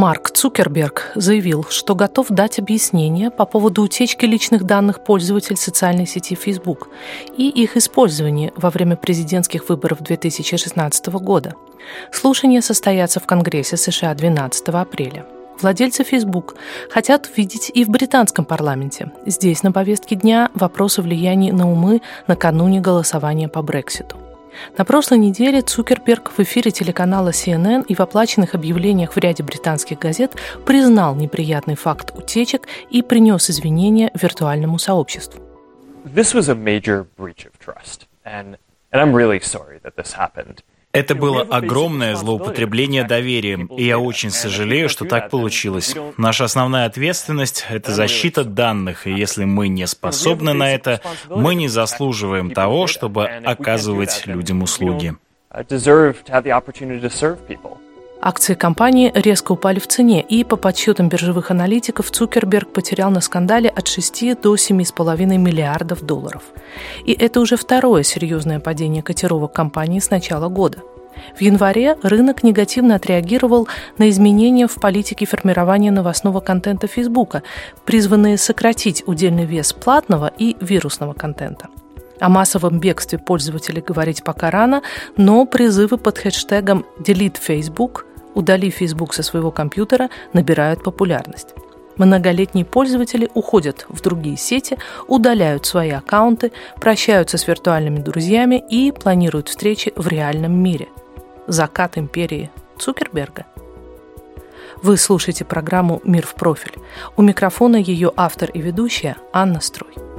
Марк Цукерберг заявил, что готов дать объяснение по поводу утечки личных данных пользователей социальной сети Facebook и их использования во время президентских выборов 2016 года. Слушания состоятся в Конгрессе США 12 апреля. Владельцы Facebook хотят видеть и в британском парламенте. Здесь на повестке дня вопросы влияния на умы накануне голосования по Брекситу. На прошлой неделе Цукерберг в эфире телеканала CNN и в оплаченных объявлениях в ряде британских газет признал неприятный факт утечек и принес извинения виртуальному сообществу. This was a major breach of trust, and, and I'm really sorry that this happened. Это было огромное злоупотребление доверием, и я очень сожалею, что так получилось. Наша основная ответственность – это защита данных, и если мы не способны на это, мы не заслуживаем того, чтобы оказывать людям услуги. Акции компании резко упали в цене, и по подсчетам биржевых аналитиков Цукерберг потерял на скандале от 6 до 7,5 миллиардов долларов. И это уже второе серьезное падение котировок компании с начала года. В январе рынок негативно отреагировал на изменения в политике формирования новостного контента Фейсбука, призванные сократить удельный вес платного и вирусного контента. О массовом бегстве пользователей говорить пока рано, но призывы под хэштегом «Delete Facebook» удали Facebook со своего компьютера, набирают популярность. Многолетние пользователи уходят в другие сети, удаляют свои аккаунты, прощаются с виртуальными друзьями и планируют встречи в реальном мире. Закат империи Цукерберга. Вы слушаете программу «Мир в профиль». У микрофона ее автор и ведущая Анна Строй.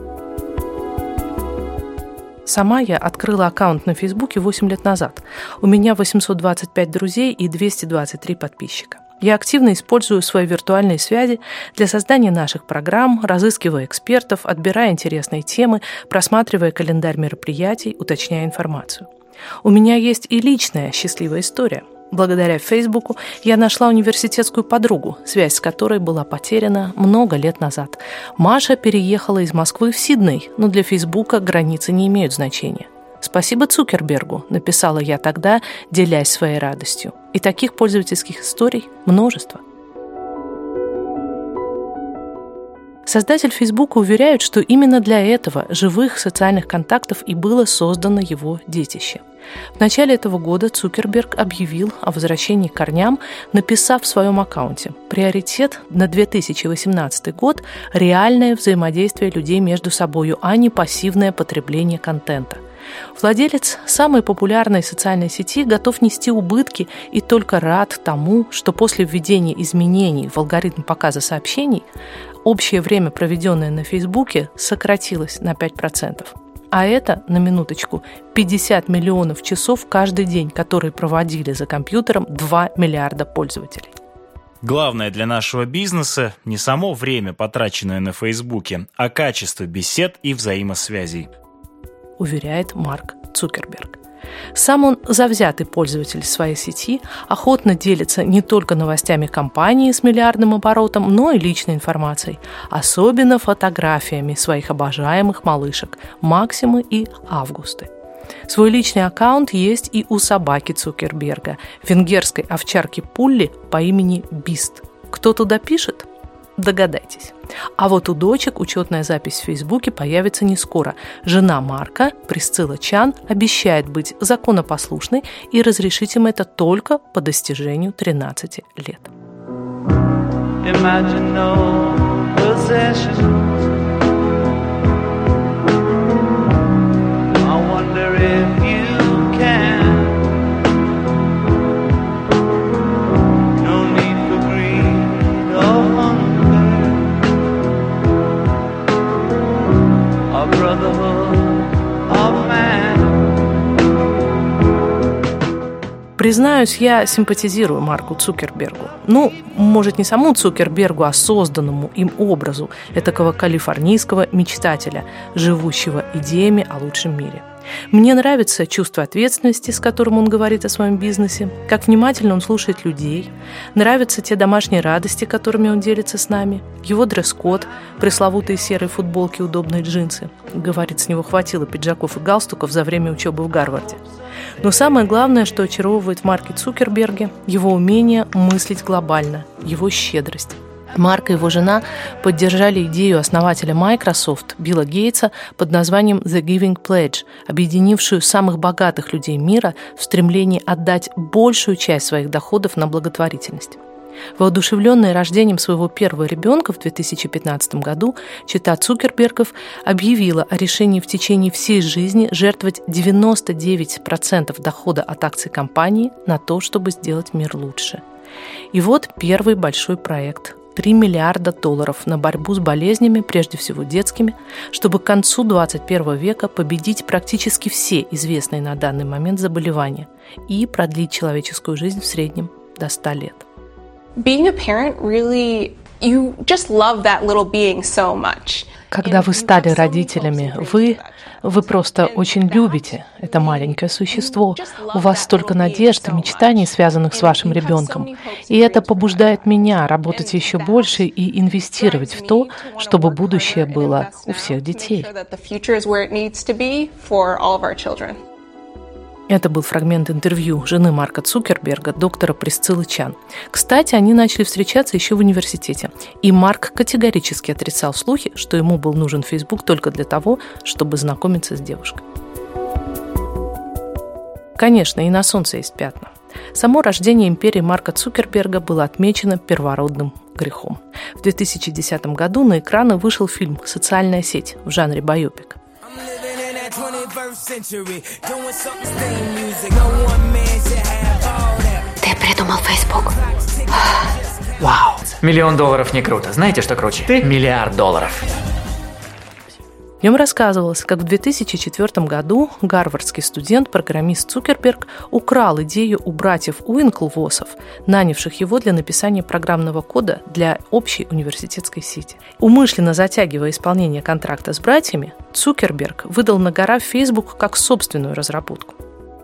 Сама я открыла аккаунт на Фейсбуке 8 лет назад. У меня 825 друзей и 223 подписчика. Я активно использую свои виртуальные связи для создания наших программ, разыскивая экспертов, отбирая интересные темы, просматривая календарь мероприятий, уточняя информацию. У меня есть и личная счастливая история – Благодаря Фейсбуку я нашла университетскую подругу, связь с которой была потеряна много лет назад. Маша переехала из Москвы в Сидней, но для Фейсбука границы не имеют значения. «Спасибо Цукербергу», — написала я тогда, делясь своей радостью. И таких пользовательских историй множество. Создатель Фейсбука уверяет, что именно для этого живых социальных контактов и было создано его детище – в начале этого года Цукерберг объявил о возвращении к корням, написав в своем аккаунте «Приоритет на 2018 год – реальное взаимодействие людей между собой, а не пассивное потребление контента». Владелец самой популярной социальной сети готов нести убытки и только рад тому, что после введения изменений в алгоритм показа сообщений общее время, проведенное на Фейсбуке, сократилось на 5%. А это, на минуточку, 50 миллионов часов каждый день, которые проводили за компьютером 2 миллиарда пользователей. Главное для нашего бизнеса не само время, потраченное на Фейсбуке, а качество бесед и взаимосвязей. Уверяет Марк Цукерберг. Сам он завзятый пользователь своей сети, охотно делится не только новостями компании с миллиардным оборотом, но и личной информацией, особенно фотографиями своих обожаемых малышек Максимы и Августы. Свой личный аккаунт есть и у собаки Цукерберга, венгерской овчарки Пулли по имени Бист. Кто туда пишет? Догадайтесь. А вот у дочек учетная запись в Фейсбуке появится не скоро. Жена Марка, Присцилла Чан, обещает быть законопослушной и разрешить им это только по достижению 13 лет. Imagine no Признаюсь, я симпатизирую Марку Цукербергу. Ну, может, не саму Цукербергу, а созданному им образу этакого калифорнийского мечтателя, живущего идеями о лучшем мире. Мне нравится чувство ответственности, с которым он говорит о своем бизнесе, как внимательно он слушает людей, нравятся те домашние радости, которыми он делится с нами, его дресс-код, пресловутые серые футболки, удобные джинсы. Говорит, с него хватило пиджаков и галстуков за время учебы в Гарварде. Но самое главное, что очаровывает в Цукерберге, его умение мыслить глобально, его щедрость. Марк и его жена поддержали идею основателя Microsoft Билла Гейтса под названием The Giving Pledge, объединившую самых богатых людей мира в стремлении отдать большую часть своих доходов на благотворительность. Воодушевленная рождением своего первого ребенка в 2015 году, чита Цукербергов объявила о решении в течение всей жизни жертвовать 99% дохода от акций компании на то, чтобы сделать мир лучше. И вот первый большой проект 3 миллиарда долларов на борьбу с болезнями, прежде всего детскими, чтобы к концу 21 века победить практически все известные на данный момент заболевания и продлить человеческую жизнь в среднем до 100 лет. Being a parent really you just love that little being so much. Когда вы стали родителями, вы, вы просто очень любите это маленькое существо. У вас столько надежд и мечтаний, связанных с вашим ребенком. И это побуждает меня работать еще больше и инвестировать в то, чтобы будущее было у всех детей. Это был фрагмент интервью жены Марка Цукерберга, доктора Присциллы Чан. Кстати, они начали встречаться еще в университете. И Марк категорически отрицал слухи, что ему был нужен Facebook только для того, чтобы знакомиться с девушкой. Конечно, и на солнце есть пятна. Само рождение империи Марка Цукерберга было отмечено первородным грехом. В 2010 году на экраны вышел фильм «Социальная сеть» в жанре байопик. Ты придумал Facebook? Вау. Миллион долларов не круто. Знаете, что круче? Ты? Миллиард долларов. В нем рассказывалось, как в 2004 году гарвардский студент-программист Цукерберг украл идею у братьев Уинклвосов, нанявших его для написания программного кода для общей университетской сети. Умышленно затягивая исполнение контракта с братьями, Цукерберг выдал на гора Facebook как собственную разработку.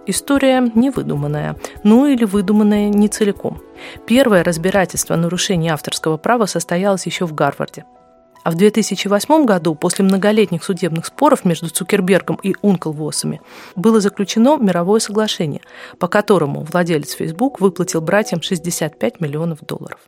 История невыдуманная, ну или выдуманная не целиком. Первое разбирательство нарушений авторского права состоялось еще в Гарварде – а в 2008 году, после многолетних судебных споров между Цукербергом и Унклвосами, было заключено мировое соглашение, по которому владелец Facebook выплатил братьям 65 миллионов долларов.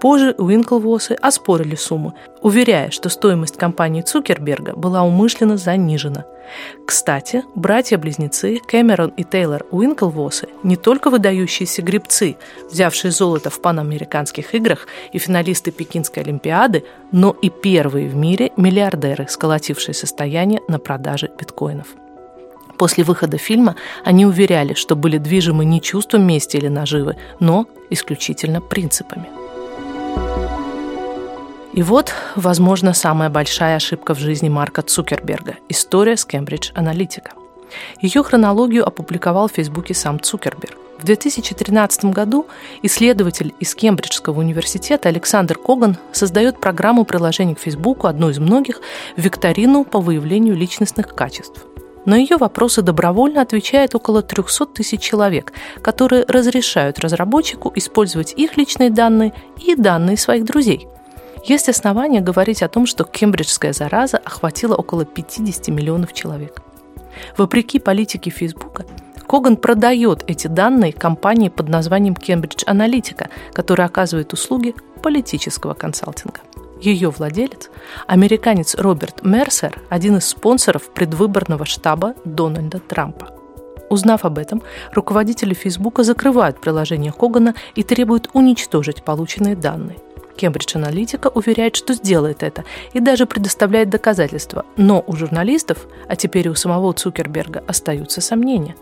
Позже Уинклвосы оспорили сумму, уверяя, что стоимость компании Цукерберга была умышленно занижена – кстати, братья-близнецы Кэмерон и Тейлор Уинклвосы не только выдающиеся гребцы, взявшие золото в панамериканских играх и финалисты Пекинской Олимпиады, но и первые в мире миллиардеры, сколотившие состояние на продаже биткоинов. После выхода фильма они уверяли, что были движимы не чувством мести или наживы, но исключительно принципами. И вот, возможно, самая большая ошибка в жизни Марка Цукерберга – история с Кембридж Аналитика. Ее хронологию опубликовал в Фейсбуке сам Цукерберг. В 2013 году исследователь из Кембриджского университета Александр Коган создает программу приложений к Фейсбуку, одну из многих, викторину по выявлению личностных качеств. На ее вопросы добровольно отвечает около 300 тысяч человек, которые разрешают разработчику использовать их личные данные и данные своих друзей – есть основания говорить о том, что кембриджская зараза охватила около 50 миллионов человек. Вопреки политике Фейсбука, Коган продает эти данные компании под названием Cambridge Analytica, которая оказывает услуги политического консалтинга. Ее владелец – американец Роберт Мерсер, один из спонсоров предвыборного штаба Дональда Трампа. Узнав об этом, руководители Фейсбука закрывают приложение Когана и требуют уничтожить полученные данные. Кембридж Аналитика уверяет, что сделает это и даже предоставляет доказательства. Но у журналистов, а теперь и у самого Цукерберга, остаются сомнения.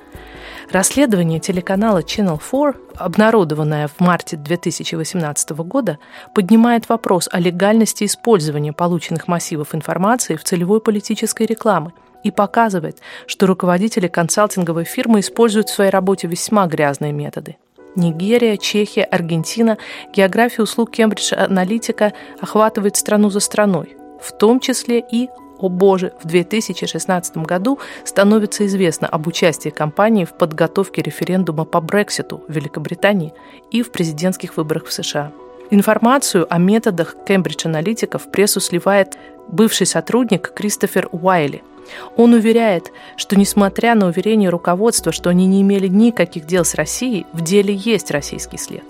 Расследование телеканала Channel 4, обнародованное в марте 2018 года, поднимает вопрос о легальности использования полученных массивов информации в целевой политической рекламы и показывает, что руководители консалтинговой фирмы используют в своей работе весьма грязные методы. Нигерия, Чехия, Аргентина, география услуг Кембридж Аналитика охватывает страну за страной, в том числе и о боже, в 2016 году становится известно об участии компании в подготовке референдума по Брекситу в Великобритании и в президентских выборах в США. Информацию о методах Кембридж Аналитика в прессу сливает бывший сотрудник Кристофер Уайли – он уверяет, что несмотря на уверение руководства, что они не имели никаких дел с Россией, в деле есть российский след.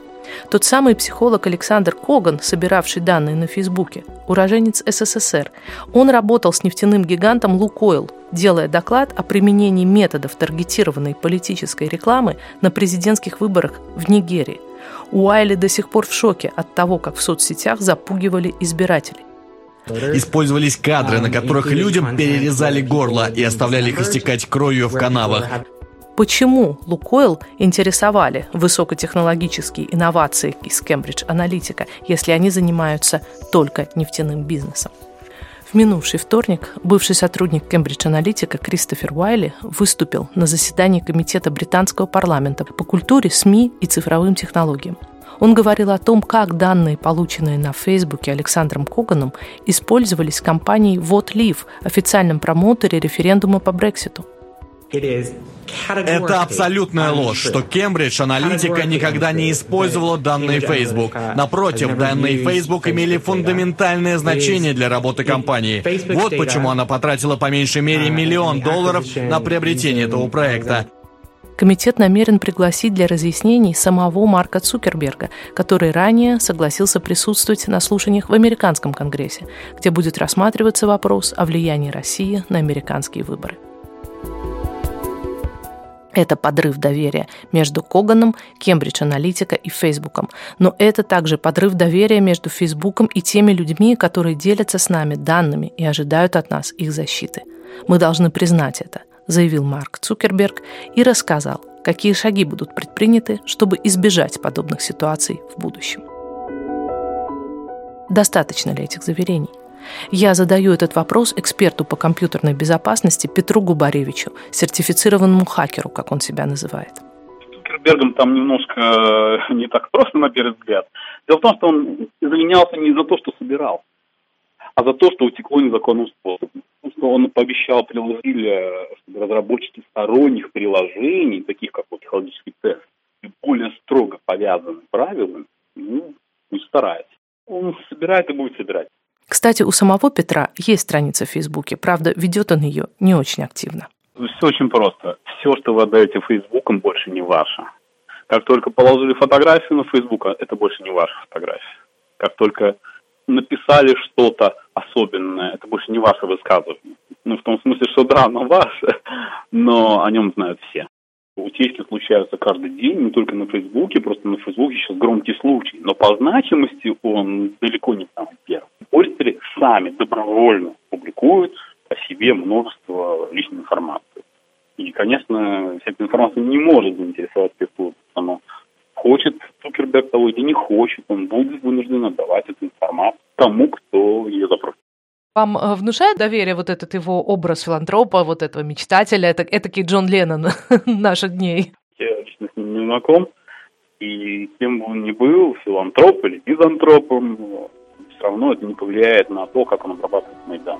Тот самый психолог Александр Коган, собиравший данные на Фейсбуке, уроженец СССР, он работал с нефтяным гигантом «Лукойл», делая доклад о применении методов таргетированной политической рекламы на президентских выборах в Нигерии. Уайли до сих пор в шоке от того, как в соцсетях запугивали избирателей. Использовались кадры, на которых людям перерезали горло и оставляли их истекать кровью в канавах. Почему Лукойл интересовали высокотехнологические инновации из Кембридж Аналитика, если они занимаются только нефтяным бизнесом? В минувший вторник бывший сотрудник Кембридж Аналитика Кристофер Уайли выступил на заседании Комитета британского парламента по культуре, СМИ и цифровым технологиям. Он говорил о том, как данные, полученные на Фейсбуке Александром Коганом, использовались компанией VoteLeave, официальном промоутере референдума по Брекситу. Это абсолютная ложь, что Кембридж Аналитика никогда не использовала данные Facebook. Напротив, данные Facebook имели фундаментальное значение для работы компании. Вот почему она потратила по меньшей мере миллион долларов на приобретение этого проекта. Комитет намерен пригласить для разъяснений самого Марка Цукерберга, который ранее согласился присутствовать на слушаниях в американском Конгрессе, где будет рассматриваться вопрос о влиянии России на американские выборы. Это подрыв доверия между Коганом, Кембридж Аналитика и Фейсбуком. Но это также подрыв доверия между Фейсбуком и теми людьми, которые делятся с нами данными и ожидают от нас их защиты. Мы должны признать это – заявил Марк Цукерберг и рассказал, какие шаги будут предприняты, чтобы избежать подобных ситуаций в будущем. Достаточно ли этих заверений? Я задаю этот вопрос эксперту по компьютерной безопасности Петру Губаревичу, сертифицированному хакеру, как он себя называет. Цукербергом там немножко э, не так просто, на первый взгляд. Дело в том, что он извинялся не за то, что собирал, а за то, что утекло незаконным способом. Что он пообещал приложили, чтобы разработчики сторонних приложений, таких как вот психологический тест, более строго повязаны правилами, ну, не старается. Он собирает и будет собирать. Кстати, у самого Петра есть страница в Фейсбуке, правда, ведет он ее не очень активно. Все очень просто. Все, что вы отдаете Фейсбуком, больше не ваше. Как только положили фотографию на Фейсбук, это больше не ваша фотография. Как только написали что-то особенное, это больше не ваше высказывание. Ну, в том смысле, что да, оно ваше, но о нем знают все. Утечки случаются каждый день, не только на Фейсбуке, просто на Фейсбуке сейчас громкий случай. Но по значимости он далеко не самый первый. Пользователи сами добровольно публикуют о себе множество личной информации. И, конечно, вся эта информация не может заинтересовать спецслужб. Цукерберг того или не хочет, он будет вынужден отдавать эту информацию тому, кто ее запросит. Вам э, внушает доверие вот этот его образ филантропа, вот этого мечтателя, это этакий Джон Леннон наших дней? Я лично с ним не знаком, и кем бы он ни был, филантроп или мизантропом, все равно это не повлияет на то, как он обрабатывает Майдан.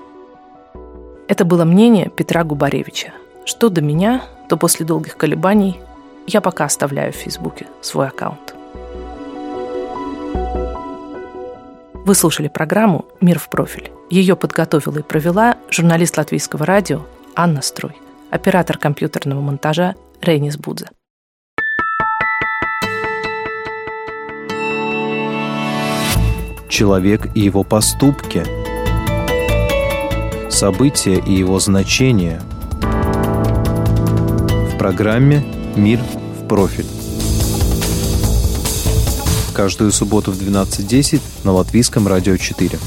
Это было мнение Петра Губаревича. Что до меня, то после долгих колебаний я пока оставляю в Фейсбуке свой аккаунт. Вы слушали программу «Мир в профиль». Ее подготовила и провела журналист латвийского радио Анна Строй, оператор компьютерного монтажа Рейнис Будзе. Человек и его поступки. События и его значения. В программе «Мир в профиль». Каждую субботу в 12.10 на Латвийском радио 4.